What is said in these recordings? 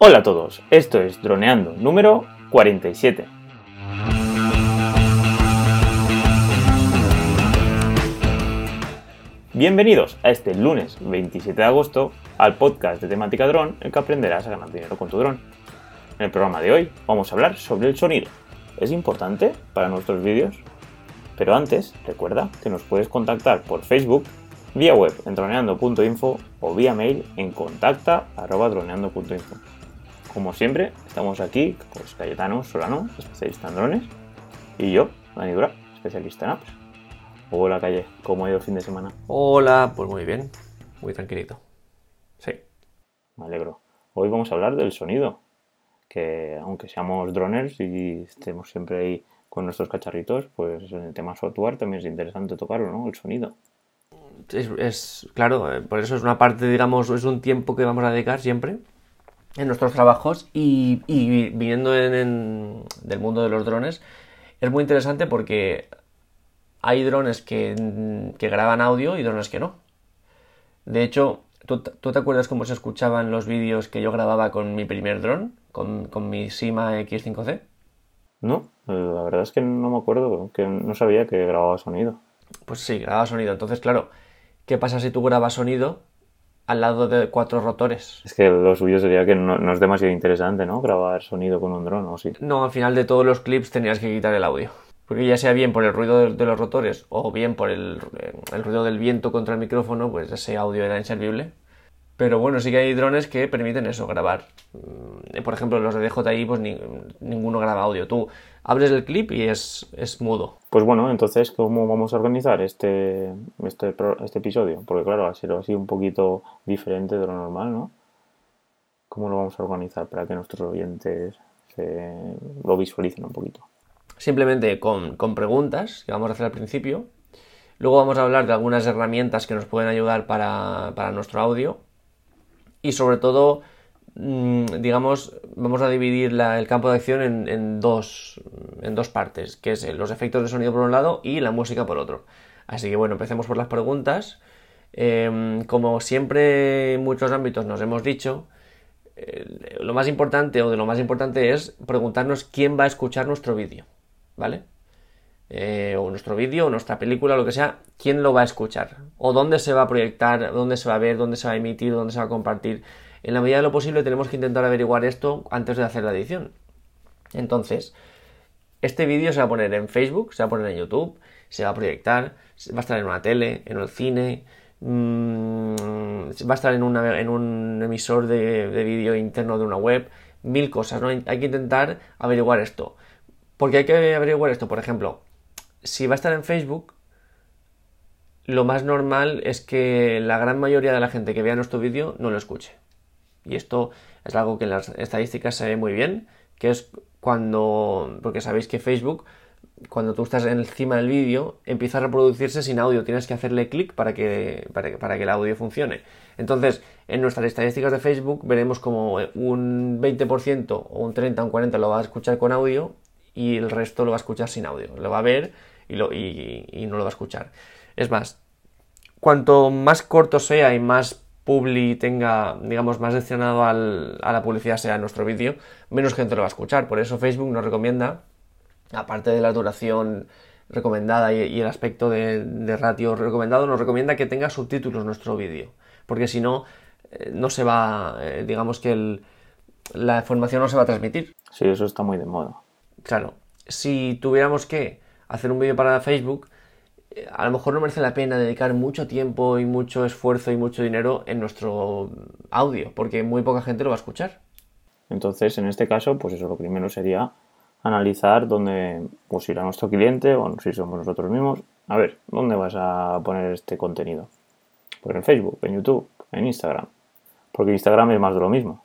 Hola a todos, esto es Droneando número 47. Bienvenidos a este lunes 27 de agosto al podcast de temática dron, en que aprenderás a ganar dinero con tu dron. En el programa de hoy vamos a hablar sobre el sonido. ¿Es importante para nuestros vídeos? Pero antes, recuerda que nos puedes contactar por Facebook, vía web en droneando.info o vía mail en contacta.droneando.info. Como siempre, estamos aquí, pues Cayetano Solano, especialista en drones, y yo, Dani Dura, especialista en apps. Hola Calle, ¿cómo ha ido el fin de semana? Hola, pues muy bien, muy tranquilito. Sí. Me alegro. Hoy vamos a hablar del sonido, que aunque seamos droners y estemos siempre ahí con nuestros cacharritos, pues en el tema software también es interesante tocarlo, ¿no? El sonido. Es, es- claro, eh, por eso es una parte, digamos, es un tiempo que vamos a dedicar siempre en nuestros trabajos y, y viniendo en, en- del mundo de los drones, es muy interesante porque hay drones que, que graban audio y drones que no. De hecho, ¿tú, tú te acuerdas cómo se escuchaban los vídeos que yo grababa con mi primer dron, con, con mi Sima X5C? No, eh, la verdad es que no me acuerdo, que no sabía que grababa sonido. Pues sí, graba sonido. Entonces, claro, ¿qué pasa si tú grabas sonido al lado de cuatro rotores? Es que lo suyo sería que no, no es demasiado interesante, ¿no? Grabar sonido con un dron, ¿o sí? No, al final de todos los clips tenías que quitar el audio. Porque ya sea bien por el ruido de, de los rotores o bien por el, el ruido del viento contra el micrófono, pues ese audio era inservible. Pero bueno, sí que hay drones que permiten eso, grabar. Mm, Por ejemplo, los de DJI, pues ni- ninguno graba audio. Tú abres el clip y es, es mudo. Pues bueno, entonces, ¿cómo vamos a organizar este, este, este episodio? Porque claro, ha sido así un poquito diferente de lo normal, ¿no? ¿Cómo lo vamos a organizar para que nuestros oyentes se lo visualicen un poquito? simplemente con, con preguntas que vamos a hacer al principio. Luego vamos a hablar de algunas herramientas que nos pueden ayudar para, para nuestro audio. Y sobre todo, mm, digamos, vamos a dividir la- el campo de acción en, en dos, en dos partes, que es eh, los efectos de sonido por un lado y la música por otro. Así que bueno, empecemos por las preguntas. Em, como siempre en muchos ámbitos nos hemos dicho, eh, lo más importante o de lo más importante es preguntarnos quién va a escuchar nuestro vídeo, ¿vale? Eh, o nuestro vídeo, o nuestra película, lo que sea, quién lo va a escuchar, o dónde se va a proyectar, dónde se va a ver, dónde se va a emitir, dónde se va a compartir. En la medida de lo posible tenemos que intentar averiguar esto antes de hacer la edición. Entonces, este vídeo se va a poner en Facebook, se va a poner en YouTube, se va a proyectar, va a estar en una tele, en el cine, mm, va a estar en un emisor de, de vídeo interno de una web, mil cosas, ¿no? Hay que intentar averiguar esto. Porque hay que averiguar esto, por ejemplo, si va a estar en Facebook, lo más normal es que la gran mayoría de la gente que vea nuestro vídeo no lo escuche. Y esto es algo que en las estadísticas se ve muy bien, que es cuando, porque sabéis que Facebook, cuando tú estás encima del vídeo, empieza a reproducirse sin audio, tienes que hacerle clic para que, para, que- para que el audio funcione. Entonces, en nuestras estadísticas de Facebook veremos como un 20% o un 30 o un 40 lo va a escuchar con audio y el resto lo va a escuchar sin audio. Lo va a ver y, lo, y, y no lo va a escuchar. Es más, cuanto más corto sea y más publi tenga, digamos, más destinado al- a la publicidad sea nuestro vídeo, menos gente lo va a escuchar. Por eso Facebook nos recomienda, aparte de la duración recomendada y, y el aspecto de, de ratio recomendado, nos recomienda que tenga subtítulos nuestro vídeo. Porque si no, eh, no se va, eh, digamos que el- la información no se va a transmitir. Sí, eso está muy de moda. Claro, si tuviéramos que hacer un vídeo para Facebook, eh, a lo mejor no merece la pena dedicar mucho tiempo y mucho esfuerzo y mucho dinero en nuestro audio, porque muy poca gente lo va a escuchar. Entonces, en este caso, pues eso, lo primero sería analizar dónde pues irá nuestro cliente o si somos nosotros mismos. A ver, ¿dónde vas a poner este contenido? Pues en Facebook, en YouTube, en Instagram. Porque Instagram es más de lo mismo.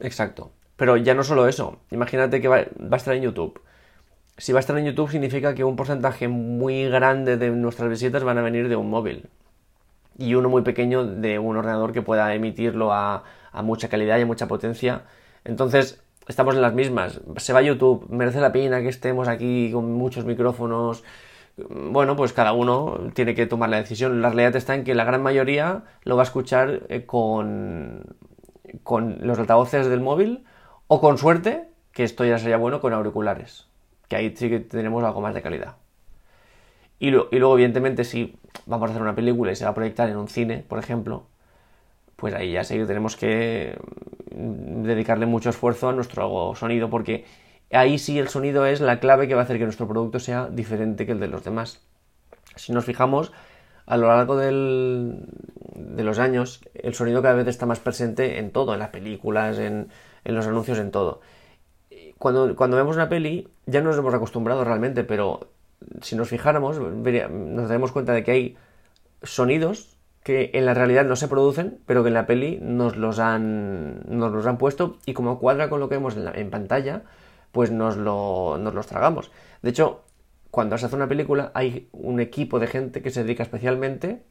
Exacto. Pero ya no solo eso, imagínate que va, va a estar en YouTube. Si va a estar en YouTube significa que un porcentaje muy grande de nuestras visitas van a venir de un móvil. Y uno muy pequeño de un ordenador que pueda emitirlo a, a mucha calidad y a mucha potencia. Entonces, estamos en las mismas. Se va a YouTube, merece la pena que estemos aquí con muchos micrófonos. Bueno, pues cada uno tiene que tomar la decisión. La realidad está en que la gran mayoría lo va a escuchar eh, con, con los altavoces del móvil o con suerte, que esto ya sería bueno, con auriculares, que ahí sí que tenemos algo más de calidad. Y, luego, evidentemente, si vamos a hacer una película y se va a proyectar en un cine, por ejemplo, pues ahí ya sí que tenemos que mm, dedicarle mucho esfuerzo a nuestro sonido, porque ahí sí el sonido es la clave que va a hacer que nuestro producto sea diferente que el de los demás. Si nos fijamos, a lo largo de los años, el sonido cada vez está más presente en todo, en las películas, en, los anuncios, en todo. Cuando, cuando vemos una peli, ya nos hemos acostumbrado realmente, pero si nos fijáramos, nos daremos cuenta de que hay sonidos que en la realidad no se producen, pero que en la peli nos los han, nos los han puesto y como cuadra con lo que vemos en, pantalla, pues nos, nos los tragamos. De hecho, cuando se hace una película hay un equipo de gente que se dedica especialmente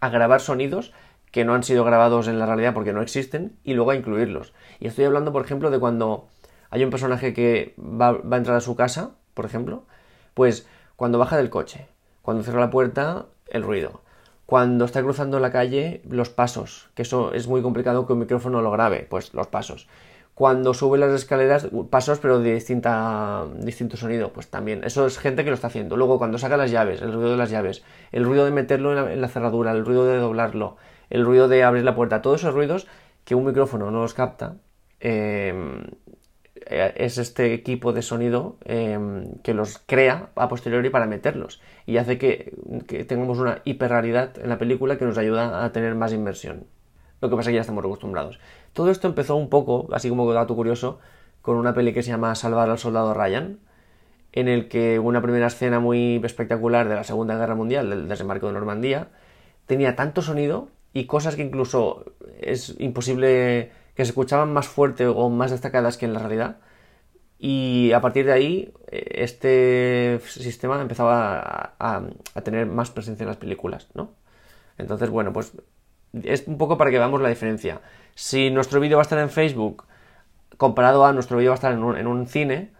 a grabar sonidos que no han sido grabados en la realidad porque no existen y luego a incluirlos. Y estoy hablando, por ejemplo, de cuando hay un personaje que va, va a entrar a su casa, por ejemplo, pues cuando baja del coche, cuando cierra la puerta, el ruido. Cuando está cruzando la calle, los pasos, que eso es muy complicado que un micrófono lo grabe, pues los pasos. Cuando sube las escaleras, pasos pero de distinta, distinto sonido, pues también. Eso es gente que lo está haciendo. Luego cuando saca las llaves, el ruido de las llaves, el ruido de meterlo en la, cerradura, el ruido de doblarlo, el ruido de abrir la puerta, todos esos ruidos que un micrófono no los capta, eh, es este equipo de sonido em, que los crea a posteriori para meterlos y hace que, tengamos una hiperrealidad en la película que nos ayuda a tener más inversión. Lo que pasa es que ya estamos acostumbrados. Todo esto empezó un poco, así como dato curioso, con una peli que se llama Salvar al soldado Ryan, en el que una primera escena muy espectacular de la Segunda Guerra Mundial, del desembarco de Normandía, tenía tanto sonido y cosas que incluso es imposible que se escuchaban más fuerte o más destacadas que en la realidad. Y a partir de ahí, eh, este sistema empezaba a, tener más presencia en las películas, ¿no? Entonces, bueno, pues es un poco para que veamos la diferencia. Si nuestro vídeo va a estar en Facebook, comparado a nuestro vídeo va a estar en un, cine,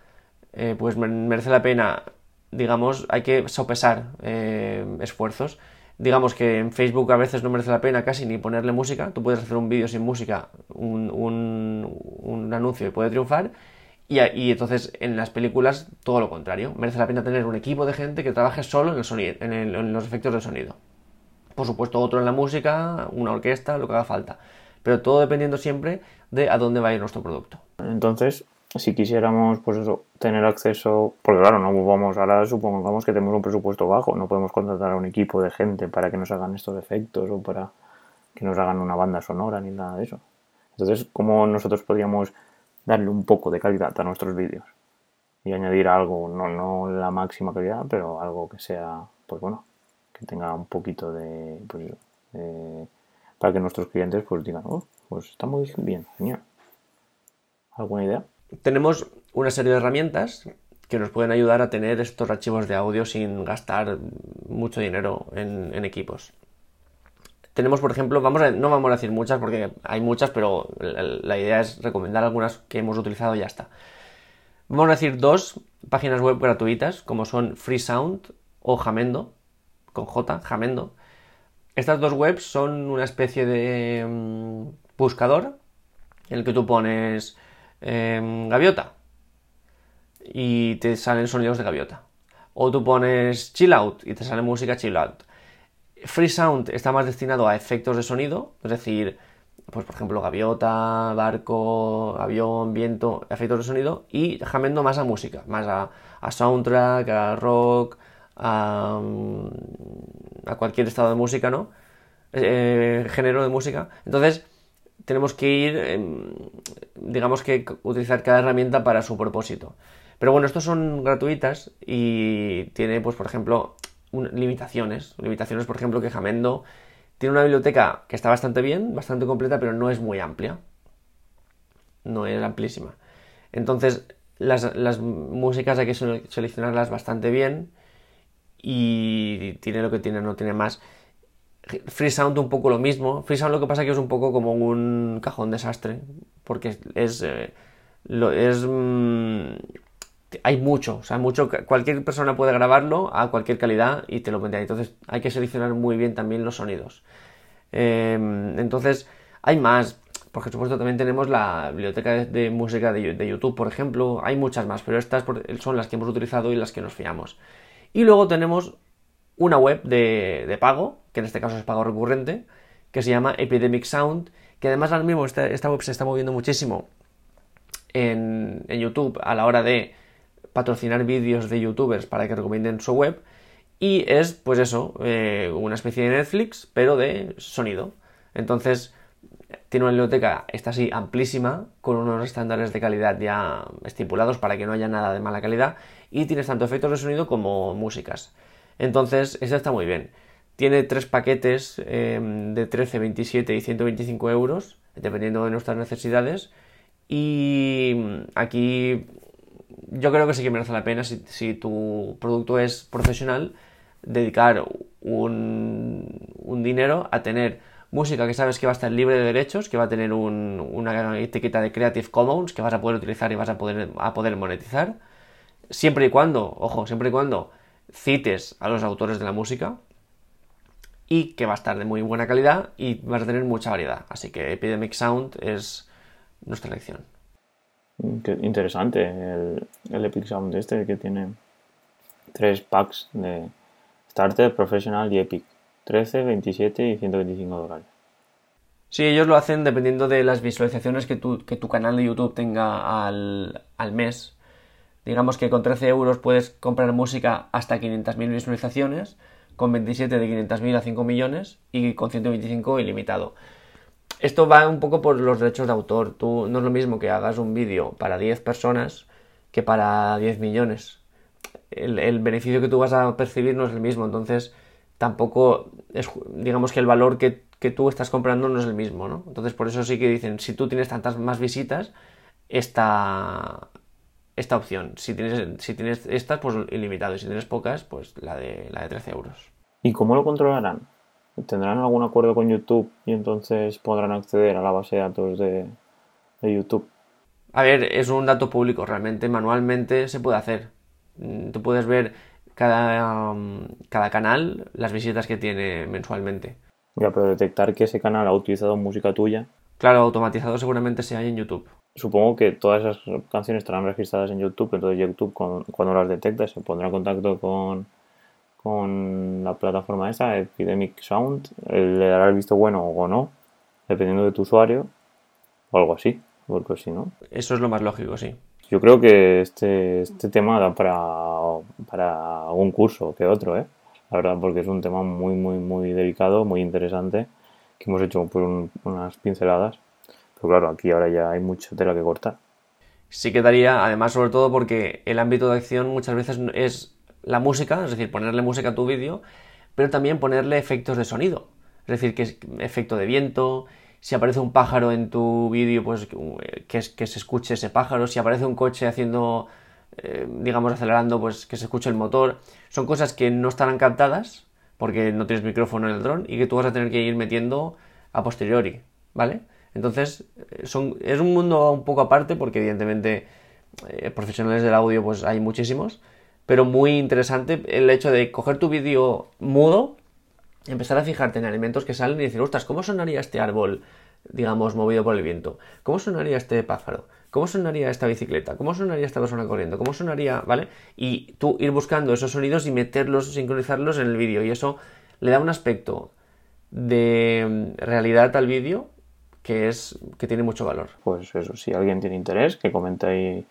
eh, pues merece la pena, digamos, hay que sopesar eh, esfuerzos digamos que en Facebook a veces no merece la pena casi ni ponerle música. Tú puedes hacer un vídeo sin música, un, un, anuncio y puede triunfar. Y, y, entonces en las películas todo lo contrario. Merece la pena tener un equipo de gente que trabaje solo en, el sonido, en, en los efectos de sonido. Por supuesto otro en la música, una orquesta, lo que haga falta. Pero todo dependiendo siempre de a dónde va a ir nuestro producto. Entonces, si quisiéramos, pues eso, tener acceso, porque claro, no vamos, ahora supongamos que tenemos un presupuesto bajo, no podemos contratar a un equipo de gente para que nos hagan estos efectos o para que nos hagan una banda sonora ni nada de eso. Entonces, ¿cómo nosotros podríamos darle un poco de calidad a nuestros vídeos? Y añadir algo, no, no la máxima calidad, pero algo que sea, pues bueno, que tenga un poquito de, pues, para que nuestros clientes pues digan, oh, pues está muy bien, genial. ¿Alguna idea? Tenemos una serie de herramientas que nos pueden ayudar a tener estos archivos de audio sin gastar mucho dinero en, equipos. Tenemos, por ejemplo, vamos no vamos a decir muchas porque hay muchas, pero la, idea es recomendar algunas que hemos utilizado y ya está. Vamos a decir dos páginas web gratuitas, como son FreeSound o Jamendo, con J, Jamendo. Estas dos webs son una especie de mm, buscador en el que tú pones Em, gaviota y te salen sonidos de gaviota. O tú pones chill out y te sale música chill out. Free Sound está más destinado a efectos de sonido, es decir, pues por ejemplo gaviota, barco, avión, viento, efectos de sonido. Y Jamendo más a música, más a, soundtrack, a rock, a, a, cualquier estado de música, ¿no? Eh, género de música. Entonces, tenemos que ir, em, digamos que utilizar cada herramienta para su propósito. Pero bueno, estos son gratuitas y tiene, pues por ejemplo, limitaciones. Limitaciones, por ejemplo, que Jamendo tiene una biblioteca que está bastante bien, bastante completa, pero no es muy amplia. No es amplísima. Entonces, las, las músicas hay que seleccionarlas bastante bien y tiene lo que tiene, no tiene más. Freesound un poco lo mismo. Freesound lo que pasa que es un poco como un cajón desastre. Porque es. Eh, lo, es mm, hay mucho, o sea, mucho. Cualquier persona puede grabarlo a cualquier calidad y te lo vendrá. Entonces hay que seleccionar muy bien también los sonidos. Em, entonces, hay más. Por supuesto, también tenemos la biblioteca de, música de, YouTube, por ejemplo. Hay muchas más, pero estas son las que hemos utilizado y las que nos fiamos. Y luego tenemos una web de, pago, que en este caso es pago recurrente, que se llama Epidemic Sound, que además ahora mismo esta, web se está moviendo muchísimo en, YouTube a la hora de patrocinar vídeos de youtubers para que recomienden su web. Y es, pues eso, eh, una especie de Netflix, pero de sonido. Entonces, tiene una biblioteca, está así, amplísima, con unos estándares de calidad ya estipulados para que no haya nada de mala calidad, y tienes tanto efectos de sonido como músicas. Entonces, esta está muy bien. Tiene tres paquetes em, de 13, 27 y 125 euros, dependiendo de nuestras necesidades. Y aquí yo creo que sí que merece la pena si, tu producto es profesional, dedicar un, un dinero a tener música que sabes que va a estar libre de derechos, que va a tener una etiqueta de Creative Commons que vas a poder utilizar y vas a poder, a poder monetizar, siempre y cuando, ojo, siempre y cuando cites a los autores de la música y que va a estar de muy buena calidad y vas a tener mucha variedad. Así que Epidemic Sound es nuestra elección. interesante el, el Epic Sound este que tiene tres packs de Starter, Professional y Epic. 13, 27 y 125 dólares. Sí, ellos lo hacen dependiendo de las visualizaciones que tu, que tu canal de YouTube tenga al, mes. Digamos que con 13 euros puedes comprar música hasta 500.000 visualizaciones, con 27 de 500.000 a 5 millones y con 125 ilimitado. Esto va un poco por los derechos de autor. Tú no es lo mismo que hagas un vídeo para 10 personas que para 10 millones. El, beneficio que tú vas a percibir no es el mismo. Entonces, tampoco es, digamos que el valor que, tú estás comprando no es el mismo, ¿no? Entonces por eso sí que dicen, si tú tienes tantas más visitas, esta, esta opción. Si tienes, si tienes estas, pues ilimitado. Y si tienes pocas, pues la de, la de 13 euros. ¿Y cómo lo controlarán? ¿Tendrán algún acuerdo con YouTube y entonces podrán acceder a la base de datos de, de YouTube? A ver, es un dato público, realmente manualmente se puede hacer. Mm, tú puedes ver cada, um, cada canal las visitas que tiene mensualmente. Ya, pero detectar que ese canal ha utilizado música tuya. Claro, automatizado seguramente se hay en YouTube. Supongo que todas esas canciones estarán registradas en YouTube, entonces YouTube cuando las detecta se pondrá en contacto con, con la plataforma esa, Epidemic Sound, le dará el visto bueno o no, dependiendo de tu usuario, o algo así, porque si no. Eso es lo más lógico, sí. Yo creo que este, este tema da para, para un curso que otro, ¿eh? La verdad, porque es un tema muy, muy, muy delicado, muy interesante, que hemos hecho por unas pinceladas. Pero claro, aquí ahora ya hay mucha tela que cortar. Sí quedaría, además, sobre todo porque el ámbito de acción muchas veces es la música, es decir, ponerle música a tu vídeo, pero también ponerle efectos de sonido. Es decir, que es efecto de viento, si aparece un pájaro en tu vídeo, pues que, se escuche ese pájaro, si aparece un coche haciendo, eh, digamos, acelerando, pues que se escuche el motor. Son cosas que no estarán captadas porque no tienes micrófono en el dron y que tú vas a tener que ir metiendo a posteriori, ¿vale? Entonces, eh, son, es un mundo un poco aparte porque evidentemente eh, profesionales del audio pues hay muchísimos, pero muy interesante el hecho de coger tu vídeo mudo empezar a fijarte en elementos que salen y decir, ostras, ¿cómo sonaría este árbol, digamos, movido por el viento? ¿Cómo sonaría este pájaro? ¿Cómo sonaría esta bicicleta? ¿Cómo sonaría esta persona corriendo? ¿Cómo sonaría, vale? Y tú ir buscando esos sonidos y meterlos, sincronizarlos en el vídeo. Y eso le da un aspecto de realidad al vídeo que es que tiene mucho valor. Pues eso, si alguien tiene interés, que comente ahí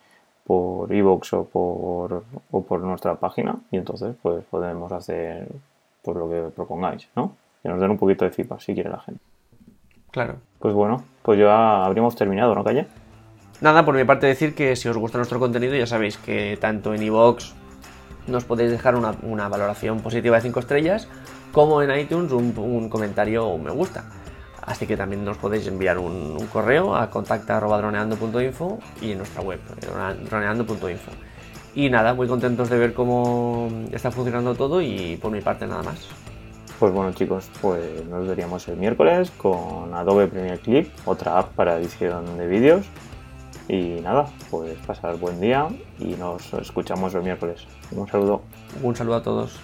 por iVoox o por, o por nuestra página y entonces pues podemos hacer por lo que propongáis, ¿no? Que nos den un poquito de feedback si quiere la gente. Claro. Pues bueno, pues ya habríamos terminado, ¿no, Calle? Nada, por mi parte decir que si os gusta nuestro contenido ya sabéis que tanto en iVoox nos podéis dejar una, valoración positiva de 5 estrellas, como en iTunes un, comentario o un me gusta. Así que también nos podéis enviar un, correo a contacta.droneando.info y en nuestra web, droneando.info. Y nada, muy contentos de ver cómo está funcionando todo y por mi parte nada más. Pues bueno chicos, pues nos veríamos el miércoles con Adobe Premiere Clip, otra app para edición de vídeos. Y nada, pues pasar buen día y nos escuchamos el miércoles. Un saludo. Un saludo a todos.